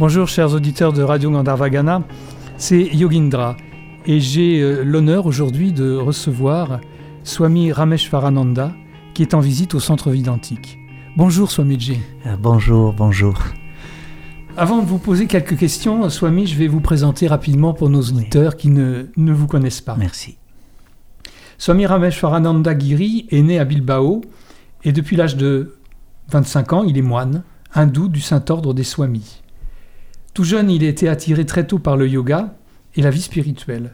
Bonjour chers auditeurs de Radio Gandharvagana, c'est Yogindra et j'ai euh, l'honneur aujourd'hui de recevoir Swami Rameshwarananda qui est en visite au centre Vidantique. Bonjour Swamiji. Euh, bonjour, bonjour. Avant de vous poser quelques questions, Swami, je vais vous présenter rapidement pour nos auditeurs qui ne, ne vous connaissent pas. Merci. Swami Rameshwarananda Giri est né à Bilbao et depuis l'âge de 25 ans, il est moine, hindou du Saint-Ordre des Swamis. Tout jeune, il a été attiré très tôt par le yoga et la vie spirituelle.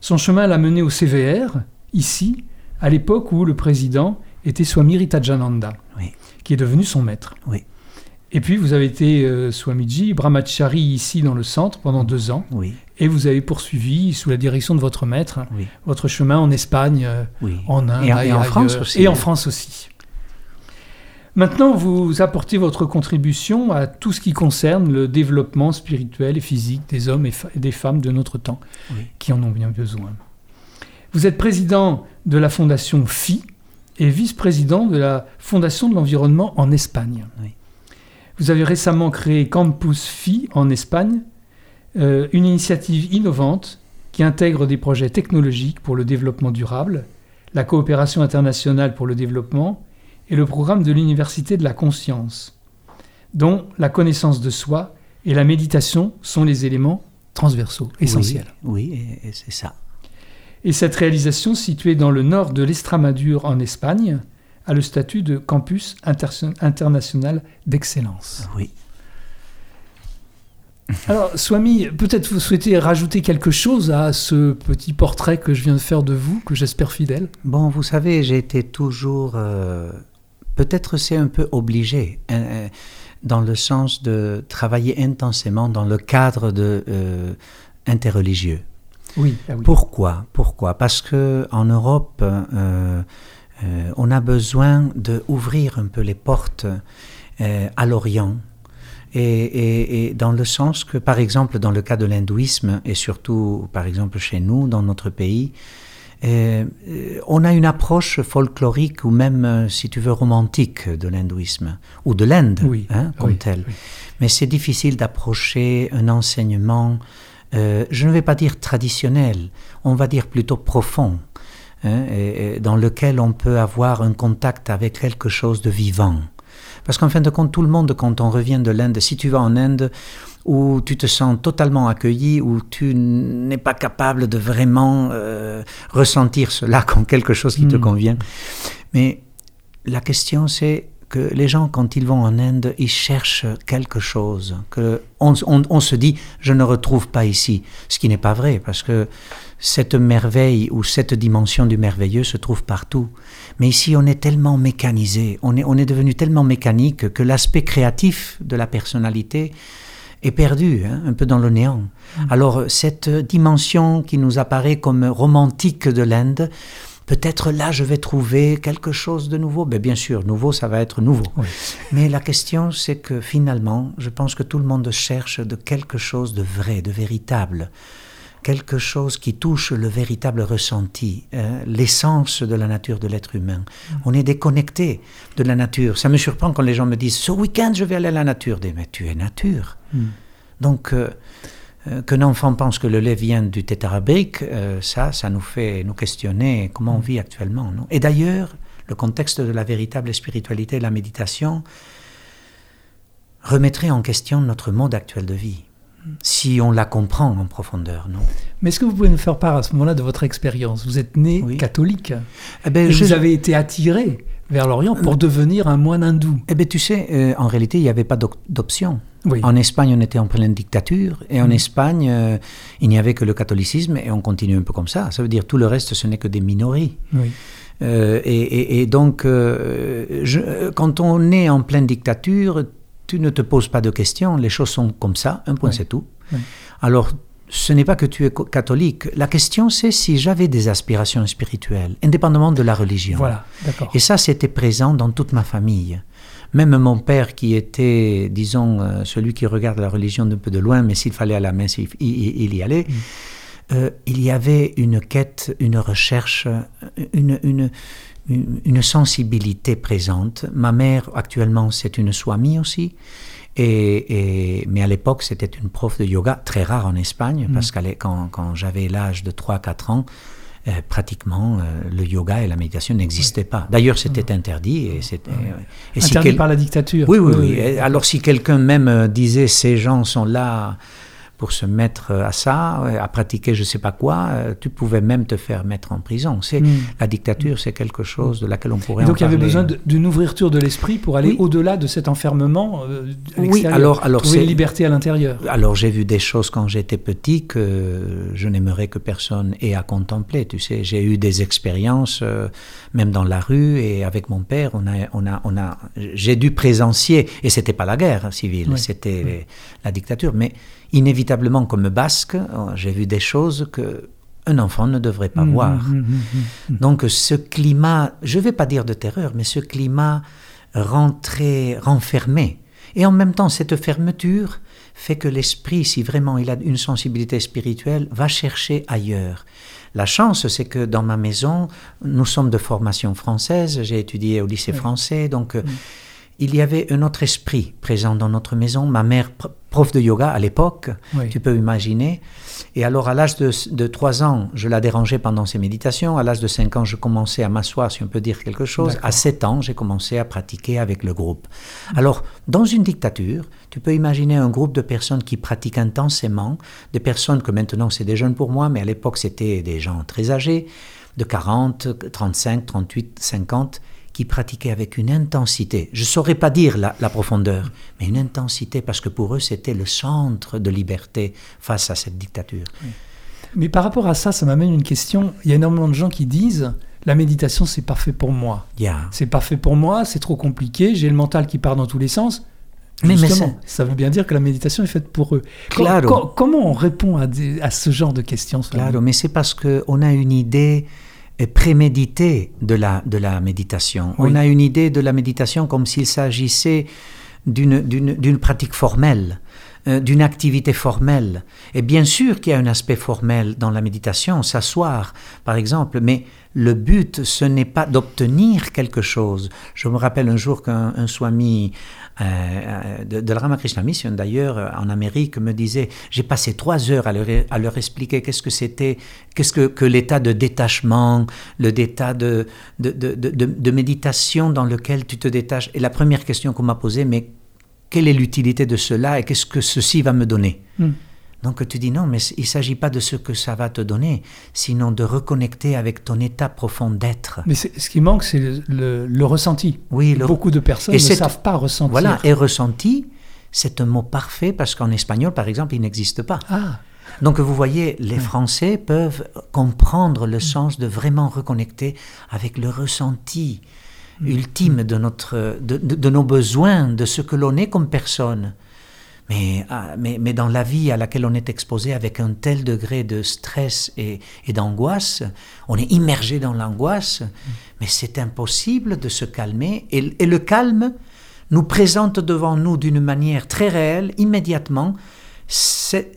Son chemin l'a mené au CVR, ici, à l'époque où le président était Swami Ritajananda, qui est devenu son maître. Oui. Et puis vous avez été euh, Swamiji, Brahmachari ici dans le centre pendant deux ans. Oui. Et vous avez poursuivi, sous la direction de votre maître, votre chemin en Espagne, euh, en Inde et, en France aussi. Et en France aussi. Maintenant, vous apportez votre contribution à tout ce qui concerne le développement spirituel et physique des hommes et, des femmes de notre temps, qui en ont bien besoin. Vous êtes président de la fondation FI et vice-président de la fondation de l'environnement en Espagne. Vous avez récemment créé Campus FI en Espagne, euh, une initiative innovante qui intègre des projets technologiques pour le développement durable, la coopération internationale pour le développement et le programme de l'Université de la conscience, dont la connaissance de soi et la méditation sont les éléments transversaux, essentiels. Oui, c'est ça. Et cette réalisation, située dans le nord de l'Estramadure en Espagne, a le statut de campus international d'excellence. Oui. Alors, Swami, peut-être vous souhaitez rajouter quelque chose à ce petit portrait que je viens de faire de vous, que j'espère fidèle? Bon, vous savez, j'ai été toujours euh, peut-être c'est un peu obligé, hein, hein, dans le sens de travailler intensément dans le cadre de euh, interreligieux. Oui, ah oui, Pourquoi? Pourquoi? Parce que en Europe, euh, euh, on a besoin de ouvrir un peu les portes à l'Orient. Et, et, dans le sens que, par exemple, dans le cas de l'hindouisme, et surtout, par exemple, chez nous, dans notre pays, euh, on a une approche folklorique ou même, euh, si tu veux, romantique de l'hindouisme, ou de l'Inde hein, comme tel. Mais c'est difficile d'approcher un enseignement, euh, je ne vais pas dire traditionnel, on va dire plutôt profond, hein, dans lequel on peut avoir un contact avec quelque chose de vivant. Parce qu'en fin de compte, tout le monde, quand on revient de l'Inde, si tu vas en Inde, où tu te sens totalement accueilli, où tu n'es pas capable de vraiment euh, ressentir cela comme quelque chose qui te hmm. convient. Mais la question c'est que les gens, quand ils vont en Inde, ils cherchent quelque chose que on, on, se dit je ne retrouve pas ici, ce qui n'est pas vrai parce que cette merveille ou cette dimension du merveilleux se trouve partout. Mais ici, on est tellement mécanisé, on est, on est devenu tellement mécanique que l'aspect créatif de la personnalité est perdu, hein, un peu dans le néant. Mm. Alors cette dimension qui nous apparaît comme romantique de l'Inde, peut-être là je vais trouver quelque chose de nouveau. Mais bien sûr, nouveau, ça va être nouveau. Mais la question, c'est que finalement, je pense que tout le monde cherche de quelque chose de vrai, de véritable quelque chose qui touche le véritable ressenti, hein, l'essence de la nature de l'être humain. Mm. On est déconnecté de la nature. Ça me surprend quand les gens me disent ce week-end je vais aller à la nature. Mais tu es nature. Mm. Donc euh, euh, qu'un enfant pense que le lait vient du tétarabrique, euh, ça, ça nous fait nous questionner comment on mm. vit actuellement. Non? Et d'ailleurs, le contexte de la véritable spiritualité et la méditation remettrait en question notre mode actuel de vie si on la comprend en profondeur, non Mais est-ce que vous pouvez nous faire part à ce moment-là de votre expérience? Vous êtes né catholique eh ben, et vous avez été attiré vers l'Orient pour euh, devenir un moine hindou. Eh bien, tu sais, euh, en réalité, il n'y avait pas d'option. En Espagne, on était en pleine dictature, et en mm. Espagne, euh, il n'y avait que le catholicisme, et on continue un peu comme ça. Ça veut dire tout le reste, ce n'est que des minories. et, donc, quand on est en pleine dictature, tu ne te poses pas de questions, les choses sont comme ça, un point c'est tout. Alors, ce n'est pas que tu es catholique. La question, c'est si j'avais des aspirations spirituelles, indépendamment de la religion. Voilà, Et ça, c'était présent dans toute ma famille. Même mon père, qui était, disons, euh, celui qui regarde la religion d'un peu de loin, mais s'il fallait à la messe, il, y allait. Mm. Euh, il y avait une quête, une recherche, une, une, une sensibilité présente. Ma mère, actuellement, c'est une swami aussi. Et, mais à l'époque, c'était une prof de yoga très rare en Espagne, mm. parce que quand, quand j'avais l'âge de 3-4 ans, euh, pratiquement, euh, le yoga et la méditation n'existaient pas. D'ailleurs, c'était interdit. Et c'était, interdit par la dictature. Oui, oui, oui. Alors, si quelqu'un même disait ces gens sont là pour se mettre à ça, à pratiquer je ne sais pas quoi, euh, tu pouvais même te faire mettre en prison. C'est hmm. La dictature, c'est quelque chose de laquelle on pourrait Et donc il y avait besoin d'une ouverture de l'esprit pour aller au-delà de cet enfermement euh, Oui, alors, alors trouver une liberté à l'intérieur. Alors j'ai vu des choses quand j'étais petit que je n'aimerais que personne ait à contempler. Tu sais, j'ai eu des expériences, euh, même dans la rue et avec mon père, on a, on a, on a, j'ai dû présencier, et c'était pas la guerre civile, c'était la dictature, mais inévitablement, comme basque, euh, j'ai vu des choses que un enfant ne devrait pas mmh, voir. Mmh, mmh, Donc ce climat, je ne vais pas dire de terreur, mais ce climat rentré, renfermé, et en même temps cette fermeture fait que l'esprit, si vraiment il a une sensibilité spirituelle, va chercher ailleurs. La chance, c'est que dans ma maison, nous sommes de formation française, j'ai étudié au lycée français, donc... Euh, il y avait un autre esprit présent dans notre maison. Ma mère, prof de yoga à l'époque, tu peux imaginer. Et alors, à l'âge de, de 3 ans, je la dérangeais pendant ses méditations. À l'âge de 5 ans, je commençais à m'asseoir, si on peut dire quelque chose. À 7 ans, j'ai commencé à pratiquer avec le groupe. Alors, dans une dictature, tu peux imaginer un groupe de personnes qui pratiquent intensément, des personnes que maintenant c'est des jeunes pour moi, mais à l'époque c'était des gens très âgés, de 40, 35, 38, 50 qui pratiquaient avec une intensité. Je ne saurais pas dire la, profondeur, mais une intensité parce que pour eux c'était le centre de liberté face à cette dictature. Mais par rapport à ça, ça m'amène une question. Il y a énormément de gens qui disent la méditation c'est parfait pour moi. C'est parfait pour moi, c'est trop compliqué, j'ai le mental qui part dans tous les sens. Mais, ça veut bien dire que la méditation est faite pour eux. comment on répond à, à, ce genre de questions Claro, mais c'est parce qu'on a une idée prémédité de la, de la méditation. On a une idée de la méditation comme s'il s'agissait d'une pratique formelle, euh, d'une activité formelle. Et bien sûr qu'il y a un aspect formel dans la méditation, s'asseoir par exemple, mais le but, ce n'est pas d'obtenir quelque chose. Je me rappelle un jour qu'un swami euh, euh, de, de, la Ramakrishna Mission, d'ailleurs, en Amérique, me disait, j'ai passé trois heures à leur, à leur expliquer qu'est-ce que c'était, qu'est-ce que, que l'état de détachement, le d'état de de, de, de, méditation dans lequel tu te détaches. Et la première question qu'on m'a posée, mais quelle est l'utilité de cela et qu'est-ce que ceci va me donner hmm. Donc tu dis non, mais il ne s'agit pas de ce que ça va te donner, sinon de reconnecter avec ton état profond d'être. Mais ce qui manque, c'est le, ressenti. Oui, beaucoup de personnes ne savent pas ressentir. Voilà, et ressenti, c'est un mot parfait parce qu'en espagnol, par exemple, il n'existe pas. Ah. Donc vous voyez, les Français peuvent comprendre le sens de vraiment reconnecter avec le ressenti. Ultime de, notre, de nos besoins, de ce que l'on est comme personne. Ah, mais, mais, dans la vie à laquelle on est exposé avec un tel degré de stress et, d'angoisse, on est immergé dans l'angoisse, mais c'est impossible de se calmer. Et, le calme nous présente devant nous d'une manière très réelle, immédiatement.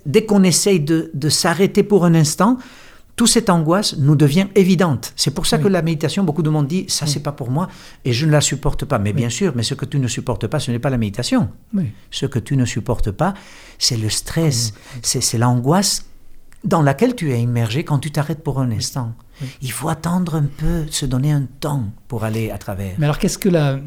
Dès qu'on essaye de, de s'arrêter pour un instant, toute cette angoisse nous devient évidente. C'est pour ça que la méditation, beaucoup de monde dit, ça c'est pas pour moi et je ne la supporte pas. Mais bien sûr, mais ce que tu ne supportes pas, ce n'est pas la méditation. Ce que tu ne supportes pas, c'est le stress, c'est l'angoisse dans laquelle tu es immergé quand tu t'arrêtes pour un instant. Il faut attendre un peu, se donner un temps pour aller à travers. Mais alors qu'est-ce que la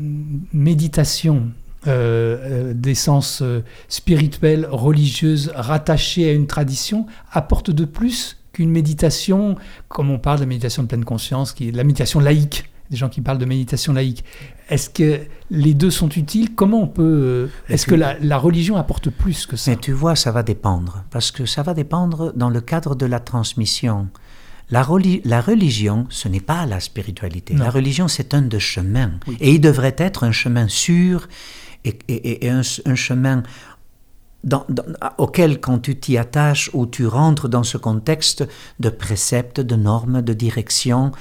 méditation euh, euh d'essence euh, spirituelle, religieuse, rattachée à une tradition, apporte de plus qu'une méditation, comme on parle de méditation de pleine conscience, qui est la méditation laïque, des gens qui parlent de méditation laïque. Est-ce que les deux sont utiles? Comment on peut euh, Est-ce que la, religion apporte plus que ça? Mais tu vois, ça va dépendre, parce que ça va dépendre dans le cadre de la transmission. La, la religion, ce n'est pas la spiritualité. La religion, c'est un de chemins, et il devrait être un chemin sûr et, et, et un, un, chemin auquel, quand tu t'y attaches ou tu rentres dans ce contexte de préceptes, de normes, de direction,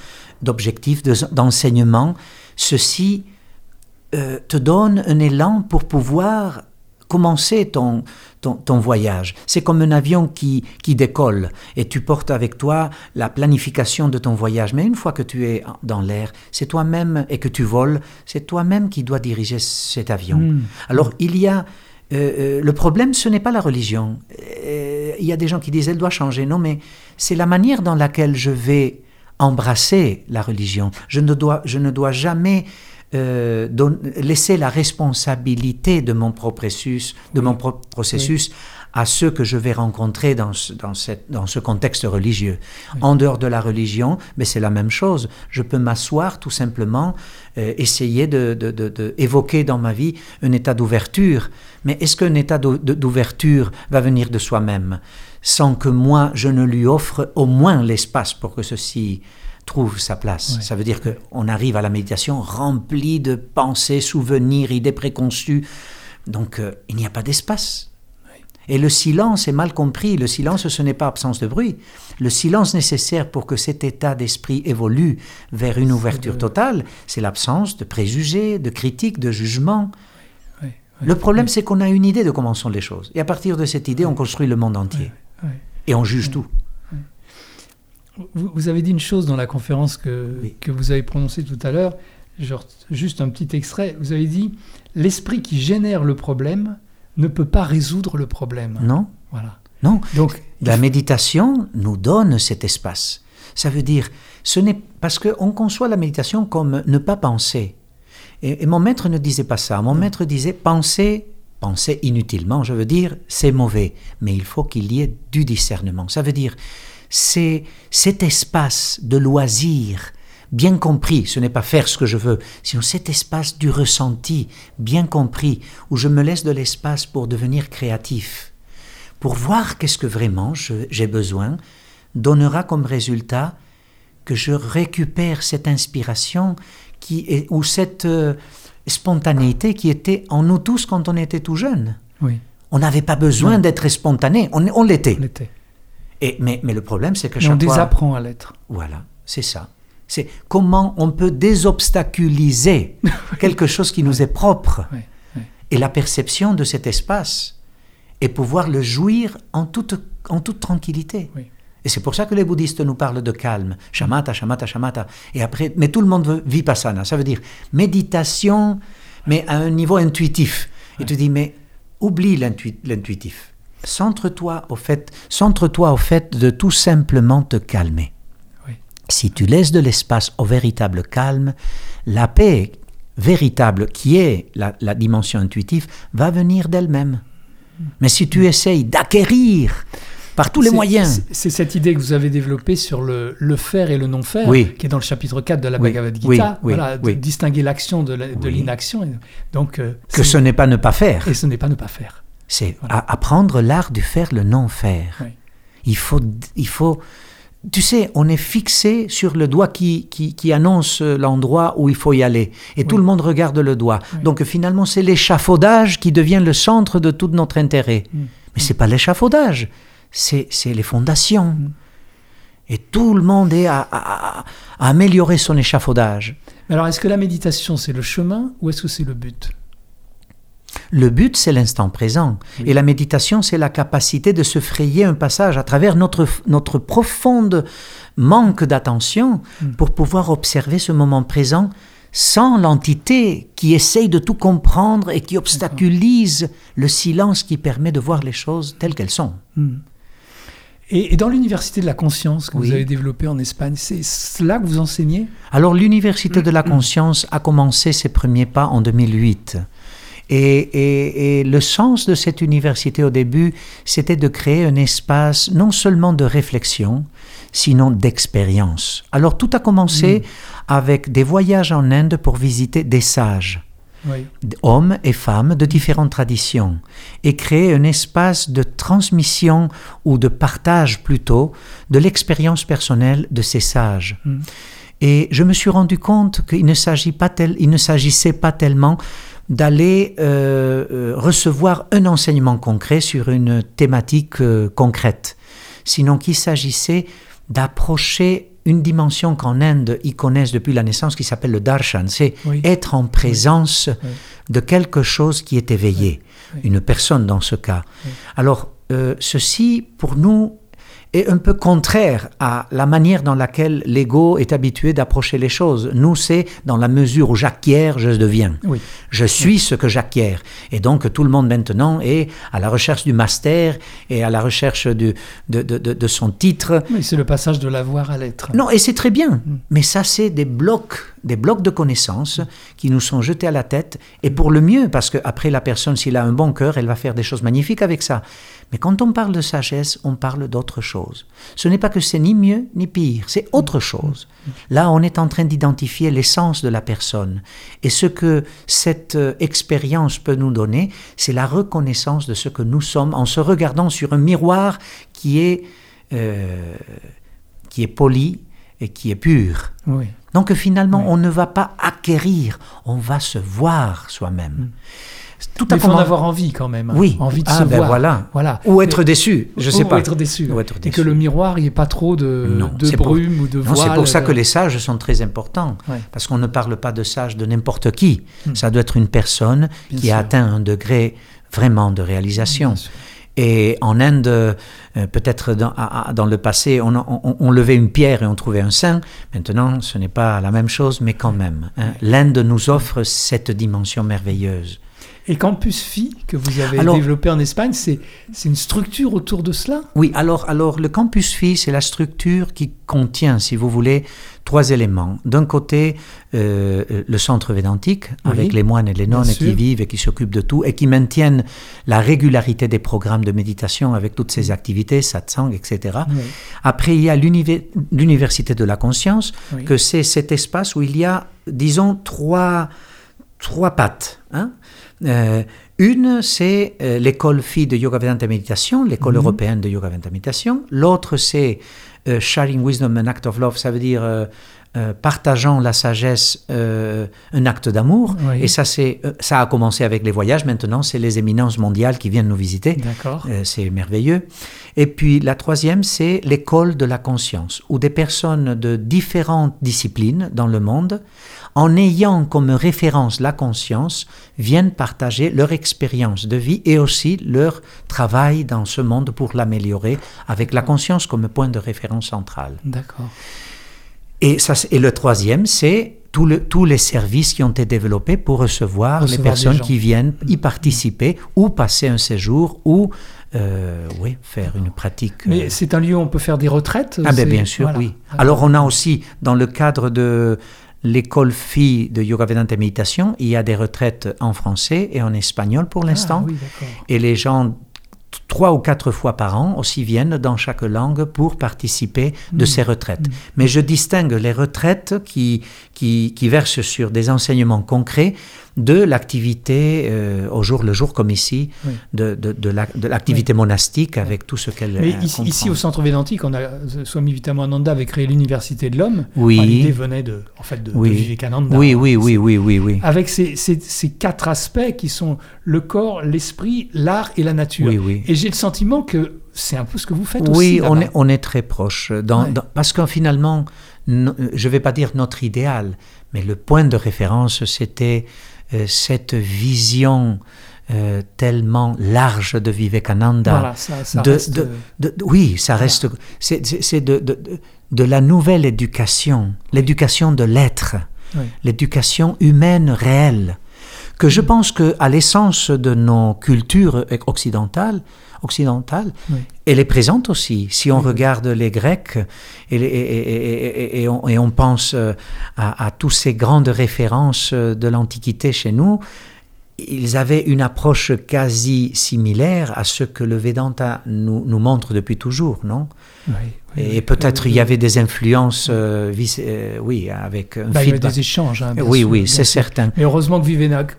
d'objectifs, d'enseignement, ceci euh, te donne un élan pour pouvoir commencer ton, ton, voyage. C'est comme un avion qui, qui décolle et tu portes avec toi la planification de ton voyage. Mais une fois que tu es dans l'air, c'est toi-même et que tu voles, c'est toi-même qui dois diriger cet avion. Hmm. Alors il y a euh, le problème, ce n'est pas la religion. Il y a des gens qui disent elle doit changer. Non, mais c'est la manière dans laquelle je vais embrasser la religion. Je ne dois, je ne dois jamais laisser la responsabilité de mon processus, de mon processus à ceux que je vais rencontrer dans ce, dans cette, dans ce contexte religieux. En dehors de la religion, mais c'est la même chose. Je peux m'asseoir tout simplement, euh, essayer de, de, de, évoquer dans ma vie un état d'ouverture. Mais est-ce qu'un état d'ouverture va venir de soi-même? Sans que moi je ne lui offre au moins l'espace pour que ceci trouve sa place. Ça veut dire qu'on arrive à la méditation rempli de pensées, souvenirs, idées préconçues. Donc euh, il n'y a pas d'espace. Et le silence est mal compris. Le silence, ce n'est pas absence de bruit. Le silence nécessaire pour que cet état d'esprit évolue vers une ouverture totale, c'est l'absence de préjugés, de critiques, de jugements. le problème, c'est qu'on a une idée de comment sont les choses. Et à partir de cette idée, on construit le monde entier. Et on juge tout. Vous, avez dit une chose dans la conférence que, que vous avez prononcée tout à l'heure, juste un petit extrait. Vous avez dit L'esprit qui génère le problème ne peut pas résoudre le problème. Non. Voilà. Non. Donc la méditation nous donne cet espace. Ça veut dire, ce n'est parce qu'on conçoit la méditation comme ne pas penser. Et, mon maître ne disait pas ça. Mon maître disait penser, penser inutilement. Je veux dire, c'est mauvais, mais il faut qu'il y ait du discernement. Ça veut dire, c'est cet espace de loisir bien compris, ce n'est pas faire ce que je veux, sinon cet espace du ressenti, bien compris, où je me laisse de l'espace pour devenir créatif, pour voir qu'est-ce que vraiment j'ai besoin, donnera comme résultat que je récupère cette inspiration qui est, ou cette euh, spontanéité qui était en nous tous quand on était tout jeune. Oui. On n'avait pas besoin d'être spontané, on, on l'était. Et, mais, mais, le problème, c'est que chaque on désapprend à l'être. Voilà, c'est ça. C'est comment on peut désobstaculiser quelque chose qui nous est propre et la perception de cet espace et pouvoir le jouir en toute, en toute tranquillité. Et c'est pour ça que les bouddhistes nous parlent de calme, shamatha, shamatha, shamatha. Et après, mais tout le monde veut vipassana, ça veut dire méditation, mais à un niveau intuitif. Et tu dis, mais oublie l'intuitif. Centre-toi au fait, centre-toi au fait de tout simplement te calmer. Si tu laisses de l'espace au véritable calme, la paix véritable qui est la, dimension intuitive va venir d'elle-même. Mais si tu essayes d'acquérir par tous les moyens. C'est cette idée que vous avez développée sur le, le faire et le non-faire, qui est dans le chapitre 4 de la Bhagavad Gita, voilà, de distinguer l'action de l'inaction. Donc, euh, que ce n'est pas ne pas faire. Et ce n'est pas ne pas faire. C'est apprendre l'art du faire, le non-faire. Il faut, il faut tu sais, on est fixé sur le doigt qui, qui, annonce l'endroit où il faut y aller. Et tout le monde regarde le doigt. Donc finalement, c'est l'échafaudage qui devient le centre de tout notre intérêt. Mm. Mais ce n'est pas l'échafaudage, c'est les fondations. Mm. Et tout le monde est à, à améliorer son échafaudage. Alors, est-ce que la méditation, c'est le chemin ou est-ce que c'est le but? Le but, c'est l'instant présent. Et la méditation, c'est la capacité de se frayer un passage à travers notre, notre profonde manque d'attention hmm. pour pouvoir observer ce moment présent sans l'entité qui essaye de tout comprendre et qui obstaculise le silence qui permet de voir les choses telles qu'elles sont. Hmm. Et, dans l'université de la conscience que vous avez développée en Espagne, c'est cela que vous enseignez? Alors l'université de la conscience a commencé ses premiers pas en 2008. Et, le sens de cette université au début, c'était de créer un espace non seulement de réflexion, sinon d'expérience. Alors tout a commencé mm. avec des voyages en Inde pour visiter des sages. hommes et femmes de différentes traditions, et créer un espace de transmission ou de partage plutôt de l'expérience personnelle de ces sages. Mm. Et je me suis rendu compte qu'il ne s'agissait pas tellement d'aller euh, euh, recevoir un enseignement concret sur une thématique euh, concrète, sinon qu'il s'agissait d'approcher une dimension qu'en Inde ils connaissent depuis la naissance qui s'appelle le darshan, c'est être en présence de quelque chose qui est éveillé, une personne dans ce cas. Alors ceci pour nous est un peu contraire à la manière dans laquelle l'ego est habitué d'approcher les choses. Nous, c'est dans la mesure où j'acquiers, je deviens. Je suis ce que j'acquiers. Et donc, tout le monde maintenant est à la recherche du master et à la recherche du, de, de, de, son titre. Oui, c'est le passage de l'avoir à l'être. Non, et c'est très bien. Mm. Mais ça, c'est des blocs, des blocs de connaissances qui nous sont jetés à la tête. Et pour le mieux, parce qu'après, la personne, s'il a un bon cœur, elle va faire des choses magnifiques avec ça. Mais quand on parle de sagesse, on parle d'autre chose. Ce n'est pas que c'est ni mieux ni pire, c'est autre chose. Là, on est en train d'identifier l'essence de la personne. Et ce que cette euh, expérience peut nous donner, c'est la reconnaissance de ce que nous sommes en se regardant sur un miroir qui est, euh, qui est poli et qui est pur. Donc finalement, on ne va pas acquérir, on va se voir soi-même. Mm tout à Il faut en avoir envie quand même. Hein. Oui. Envie de ah, se ben voir. Voilà. voilà. Ou être déçu, je sais pas. Ou être déçu. Ou être déçu. Et que le miroir, il n'y ait pas trop de, de brume ou de voile. C'est pour ça que les sages sont très importants. Parce qu'on ne parle pas de sage de n'importe qui. Hmm. Ça doit être une personne qui a atteint un degré vraiment de réalisation. Et en Inde, euh, peut-être dans, dans, le passé, on, on, levait une pierre et on trouvait un saint. Maintenant, ce n'est pas la même chose, mais quand même. Hein. L'Inde nous offre cette dimension merveilleuse. Et Campus Phi, que vous avez développé en Espagne, c'est une structure autour de cela? Oui, alors, alors le Campus Phi, c'est la structure qui contient, si vous voulez, trois éléments. D'un côté, euh, le centre védantique, avec les moines et les nonnes qui vivent et qui s'occupent de tout, et qui maintiennent la régularité des programmes de méditation avec toutes ces activités, satsang, etc. Après, il y a l'université de la conscience, que c'est cet espace où il y a, disons, trois, trois pattes. Hein euh, une, c'est euh, l'école fille de Yoga Vedanta Méditation, l'école mhm. européenne de Yoga Vedanta Méditation. L'autre, c'est euh, Sharing Wisdom, an Act of Love, ça veut dire partageant la sagesse, un acte d'amour. Et ça, c'est, ça a commencé avec les voyages. Maintenant, c'est les éminences mondiales qui viennent nous visiter. c'est merveilleux. Et puis, la troisième, c'est l'école de la conscience, où des personnes de différentes disciplines dans le monde en ayant comme référence la conscience, viennent partager leur expérience de vie et aussi leur travail dans ce monde pour l'améliorer, avec la conscience comme point de référence central. D'accord. Et, ça, et le troisième, c'est tous les services qui ont été développés pour recevoir, les personnes qui viennent y participer ou passer un séjour ou euh, oui, faire une pratique. Mais euh, c'est un lieu où on peut faire des retraites Ah ben bien sûr, oui. Alors on a aussi, dans le cadre de l'école fille de Yoga Vedanta Méditation, il y a des retraites en français et en espagnol pour l'instant. Ah et les gens trois ou quatre fois par an aussi viennent dans chaque langue pour participer de mm. ces retraites. Mm. Mais je distingue les retraites qui, qui, qui, versent sur des enseignements concrets de l'activité euh, au jour le jour, comme ici, de, de, de l'activité monastique avec tout ce qu'elle Mais ici, au centre Védantique, on a, Swami Vitamananda avait créé l'Université de l'Homme. Oui. L'idée venait de, en fait, de, oui. Vivekananda. Oui, oui, oui, oui, oui, oui. Avec ces, ces, ces, quatre aspects qui sont le corps, l'esprit, l'art et la nature. Oui, oui. Et j'ai le sentiment que c'est un peu ce que vous faites oui, aussi. Oui, on est, on est très proche. Dans, parce que finalement, je ne vais pas dire notre idéal, mais le point de référence, c'était euh, cette vision euh, tellement large de Vivekananda. Voilà, ça, ça reste... de, oui, ça reste. C'est de, de, la nouvelle éducation, l'éducation de l'être, l'éducation humaine réelle, que je pense que à l'essence de nos cultures occidentales, occidentale, elle est présente aussi. Si on regarde les Grecs et, et, et, on, et on, pense euh, à, à toutes ces grandes références euh, de l'Antiquité chez nous, ils avaient une approche quasi similaire à ce que le Vedanta nous, nous montre depuis toujours, non? Oui, Et peut-être il y avait des influences, euh, euh, oui, avec un bah, Il y avait des échanges. Hein, oui, oui, c'est certain. Mais heureusement que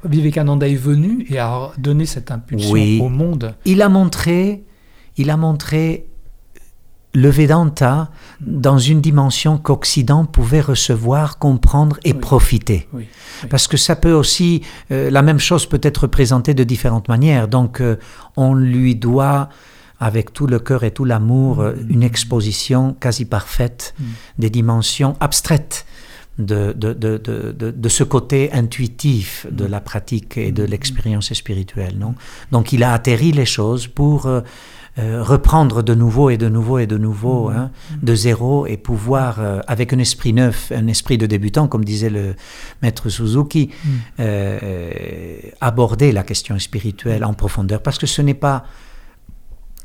Vivekananda est venu et a donné cette impulsion au monde. Il a montré, il a montré le Vedanta dans une dimension qu'Occident pouvait recevoir, comprendre et profiter. Parce que ça peut aussi, euh, la même chose peut être présentée de différentes manières. Donc euh, on lui doit, avec tout le cœur et tout l'amour, euh, mm. une exposition quasi parfaite mm. des dimensions abstraites. De, de, de, de, ce côté intuitif de mm. la pratique et de l'expérience spirituelle. Non? Donc il a atterri les choses pour euh, reprendre de nouveau et de nouveau et de nouveau, Mhm. hein, de zéro, et pouvoir, euh, avec un esprit neuf, un esprit de débutant, comme disait le maître Suzuki, Mhm. euh, euh, aborder la question spirituelle en profondeur. Parce que ce n'est pas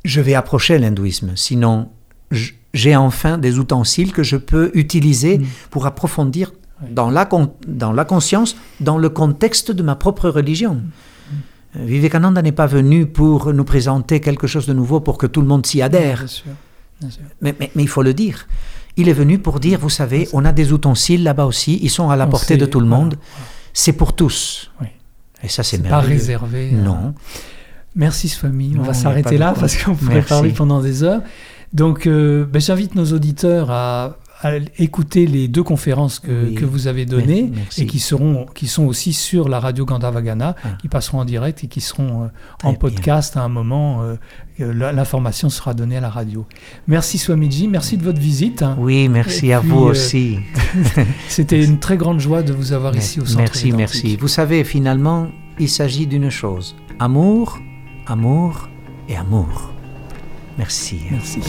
je vais approcher l'hindouisme, sinon j'ai enfin des ustensiles que je peux utiliser Mhm. pour approfondir dans la, con- dans la conscience, dans le contexte de ma propre religion. Euh, Vivekananda n'est pas venu pour nous présenter quelque chose de nouveau pour que tout le monde s'y adhère. Bien sûr, bien sûr. Mais, mais- mais il faut le dire. Il est venu pour dire, vous savez, on a des ustensiles là-bas aussi, ils sont à la On portée sait, de tout le voilà, monde. C'est pour tous. Oui. Et ça, c'est C'est pas merveilleux. réservé. à- Non. Merci Swami. On Non, va s'arrêter là parce qu'on pourrait Merci. parler pendant des heures. Donc, euh, ben, j'invite nos auditeurs à écouter les deux conférences que, Oui. que vous avez données Merci. et qui, seront, qui sont aussi sur la radio Gandhavagana, Ah. qui passeront en direct et qui seront euh, en bien. podcast à un moment. euh, L'information sera donnée à la radio. Merci Swamiji, merci de votre visite. Oui, merci Et à puis, vous euh, aussi. C'était une très grande joie de vous avoir ici au centre. Merci, merci. Vous savez, finalement, il s'agit d'une chose. Amour, amour et amour. Merci. Merci.